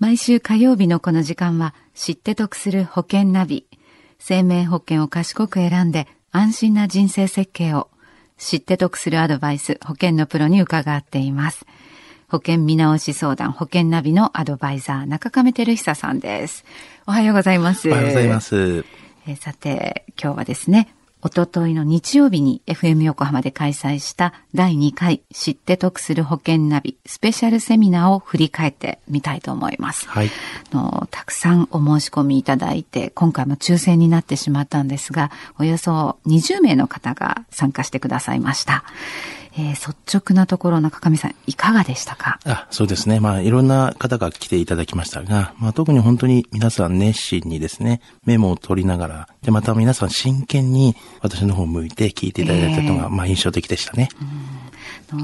毎週火曜日のこの時間は知って得する保険ナビ。生命保険を賢く選んで安心な人生設計を知って得するアドバイス保険のプロに伺っています。保険見直し相談保険ナビのアドバイザー中亀照久さんです。おはようございます。おはようございます。えさて今日はですねおとといの日曜日に FM 横浜で開催した第2回知って得する保険ナビスペシャルセミナーを振り返ってみたいと思います。はい。のたくさんお申し込みいただいて、今回も抽選になってしまったんですが、およそ20名の方が参加してくださいました。えー、率直なところ、中上さん、いかがでしたか？あそうですね。まあ、いろんな方が来ていただきましたが、まあ、特に本当に皆さん熱心にですね、メモを取りながら、で、また皆さん真剣に私の方を向いて聞いていただいたのが、えー、まあ、印象的でしたね。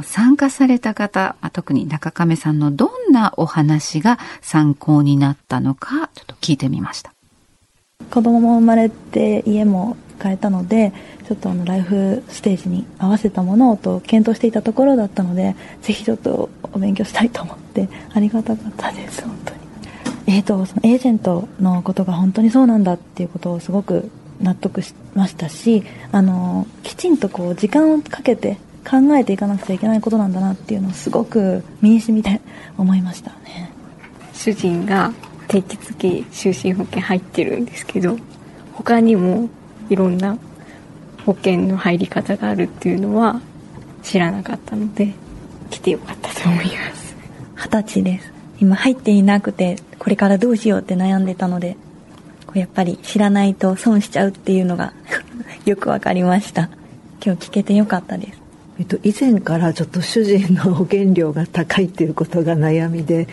参加された方、特に中亀さんのどんなお話が参考になったのか、ちょっと聞いてみました。子供も生まれて家も変えたのでちょっとあのライフステージに合わせたものをと検討していたところだったのでぜひちょっとお勉強したいと思ってありがたかったです本当に。えーと、そのエージェントのことが本当にそうなんだっていうことをすごく納得しましたしあのきちんとこう時間をかけて考えていかなくちゃいけないことなんだなっていうのをすごく身に染みて思いましたね。主人が定期付き就寝保険入ってるんですけど他にもいろんな保険の入り方があるっていうのは知らなかったので来てよかったと思います。二十歳です。今入っていなくてこれからどうしようって悩んでたのでこうやっぱり知らないと損しちゃうっていうのが よく分かりました。今日聞けてよかったです。えっと、以前からちょっと主人の保険料が高いっていうことが悩みで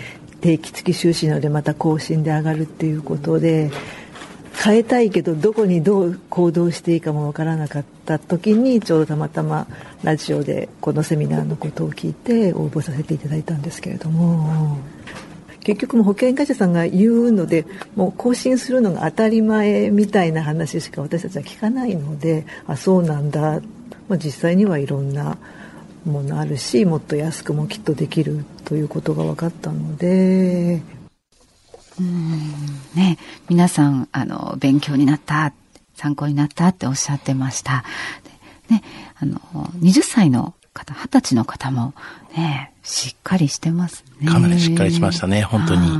定期付き収支なのでまた更新で上がるっていうことで変えたいけどどこにどう行動していいかもわからなかった時にちょうどたまたまラジオでこのセミナーのことを聞いて応募させていただいたんですけれども結局も保険会社さんが言うのでもう更新するのが当たり前みたいな話しか私たちは聞かないのであそうなんだ、まあ、実際にはいろんなものあるしもっと安くもきっとできるということが分かったのでうんね、皆さん、あの、勉強になった、参考になったっておっしゃってました。ね、あの、20歳の方、20歳の方もね、しっかりしてますね。かなりしっかりしましたね、本当に。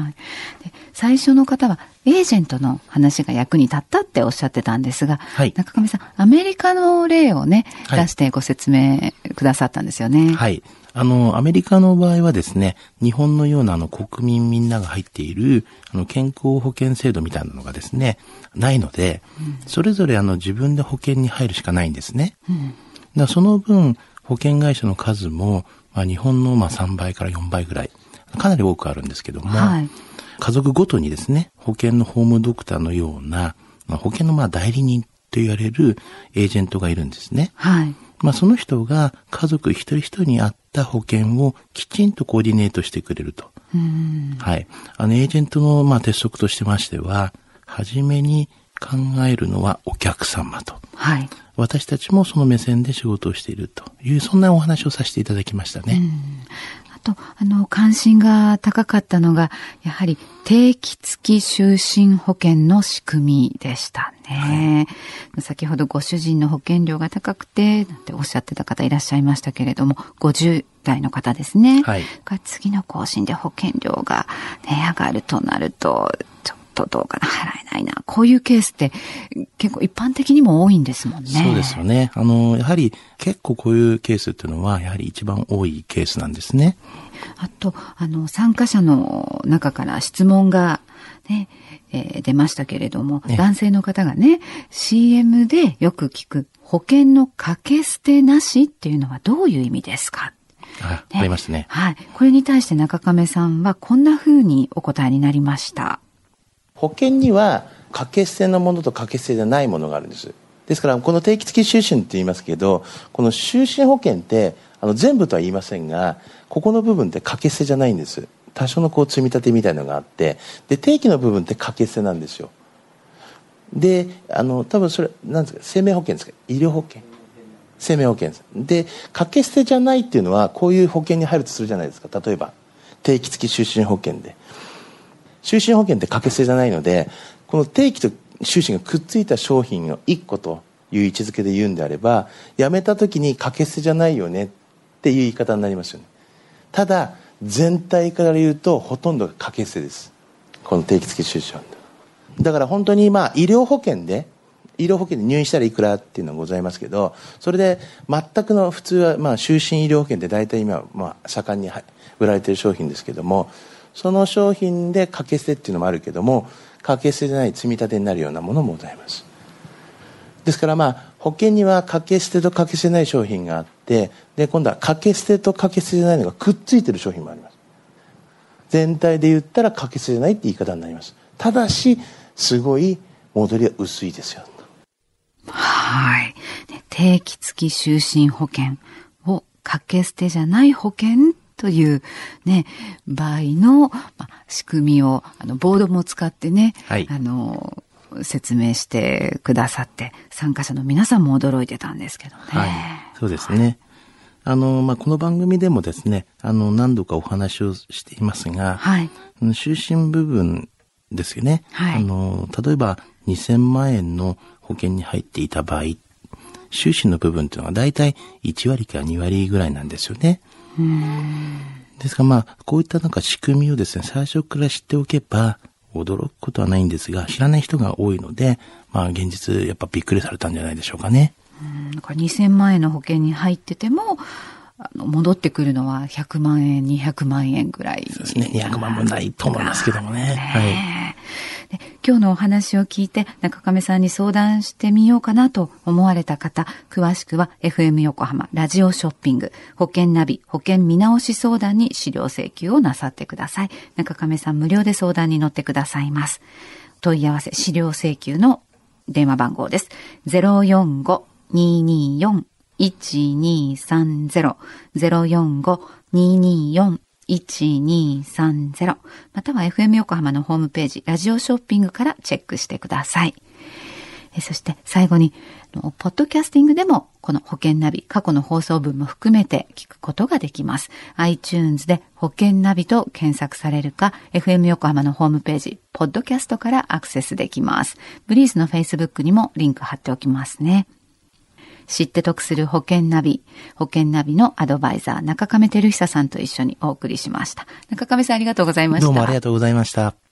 最初の方は、エージェントの話が役に立ったっておっしゃってたんですが、はい、中上さん、アメリカの例をね、出してご説明くださったんですよね。はい。あの、アメリカの場合はですね、日本のようなあの国民みんなが入っているあの健康保険制度みたいなのがですね、ないので、うん、それぞれあの自分で保険に入るしかないんですね。うん、だその分、保険会社の数も、まあ、日本のまあ3倍から4倍ぐらい、かなり多くあるんですけども、はい、家族ごとにですね、保険のホームドクターのような、まあ、保険のまあ代理人と言われるエージェントがいるんですね。はい。まあ、その人が家族一人一人に合った保険をきちんとコーディネートしてくれると。はい。あの、エージェントの、まあ、鉄則としてましては、はじめに考えるのはお客様と。はい。私たちもその目線で仕事をしているという、そんなお話をさせていただきましたね。と、あの、関心が高かったのが、やはり定期付き就寝保険の仕組みでしたね。はい、先ほどご主人の保険料が高くて、なんておっしゃってた方いらっしゃいましたけれども、50代の方ですね。はい。次の更新で保険料が値上がるとなると、ちょっとどうかな、払えないな。こういうケースって結構一般的にも多いんですもんね。そうですよね。あの、やはり結構こういうケースっていうのは、やはり一番多いケースなんですね。あと、あの、参加者の中から質問がね、えー、出ましたけれども、ね、男性の方がね、CM でよく聞く保険の掛け捨てなしっていうのはどういう意味ですか？あ、ね、ありましたね。はい。これに対して中亀さんはこんな風にお答えになりました。保険には掛け捨てのものと掛け捨てじゃないものがあるんです。ですから、この定期付き就寝って言いますけど、この就寝保険って、あの、全部とは言いませんが、ここの部分って掛け捨てじゃないんです。多少のこう積み立てみたいのがあって、で、定期の部分って掛け捨てなんですよ。で、あの、多分それ、なんですか、生命保険ですか？医療保険生命保険です。で、掛け捨てじゃないっていうのは、こういう保険に入るとするじゃないですか。例えば、定期付き就寝保険で。就寝保険って掛け捨てじゃないので、この定期と就寝がくっついた商品の1個という位置づけで言うんであれば、辞めた時に掛け捨てじゃないよねっていう言い方になりますよね。ただ、全体から言うとほとんどが掛け捨てです。この定期付き就寝だから本当にまあ医療保険で医療保険で入院したらいくらっていうのがございますけど、それで全くの普通はまあ就寝医療保険って大体今まあ盛んに売られている商品ですけども、その商品で掛け捨てっていうのもあるけども、掛け捨てじゃない積み立てになるようなものもございます。ですからまあ保険には掛け捨てと掛け捨てない商品があって、で今度は掛け捨てと掛け捨てじゃないのがくっついてる商品もあります。全体で言ったら掛け捨てじゃないって言い方になります。ただし、すごい戻りは薄いですよ。はい。定期付き就寝保険を掛け捨てじゃない保険というね、場合の、まあ、仕組みを、あの、ボードも使ってね、はい、あの、説明してくださって、参加者の皆さんも驚いてたんですけどね。はい。そうですね。あの、まあ、この番組でもですね、あの、何度かお話をしていますが、はい。就寝部分ですよね。はい。あの、例えば2000万円の保険に入っていた場合、収支の部分っていうのは大体1割か2割ぐらいなんですよね。ですからまあ、こういったなんか仕組みをですね、最初から知っておけば、驚くことはないんですが、知らない人が多いので、まあ現実やっぱびっくりされたんじゃないでしょうかね。うん、だから2000万円の保険に入ってても、あの戻ってくるのは100万円、200万円ぐらい。そうですね。200万もないと思いますけどもね。はい。今日のお話を聞いて中亀さんに相談してみようかなと思われた方、詳しくは FM 横浜ラジオショッピング保険ナビ保険見直し相談に資料請求をなさってください。中亀さん無料で相談に乗ってくださいます。問い合わせ資料請求の電話番号です。045-224-1230 045-224 1230または FM 横浜のホームページ、ラジオショッピングからチェックしてください。そして最後に、ポッドキャスティングでもこの保険ナビ、過去の放送分も含めて聞くことができます。iTunes で保険ナビと検索されるか、FM 横浜のホームページ、ポッドキャストからアクセスできます。ブリースの Facebook にもリンク貼っておきますね。知って得する保険ナビ、保険ナビのアドバイザー、中亀照久さんと一緒にお送りしました。中亀さんありがとうございました。どうもありがとうございました。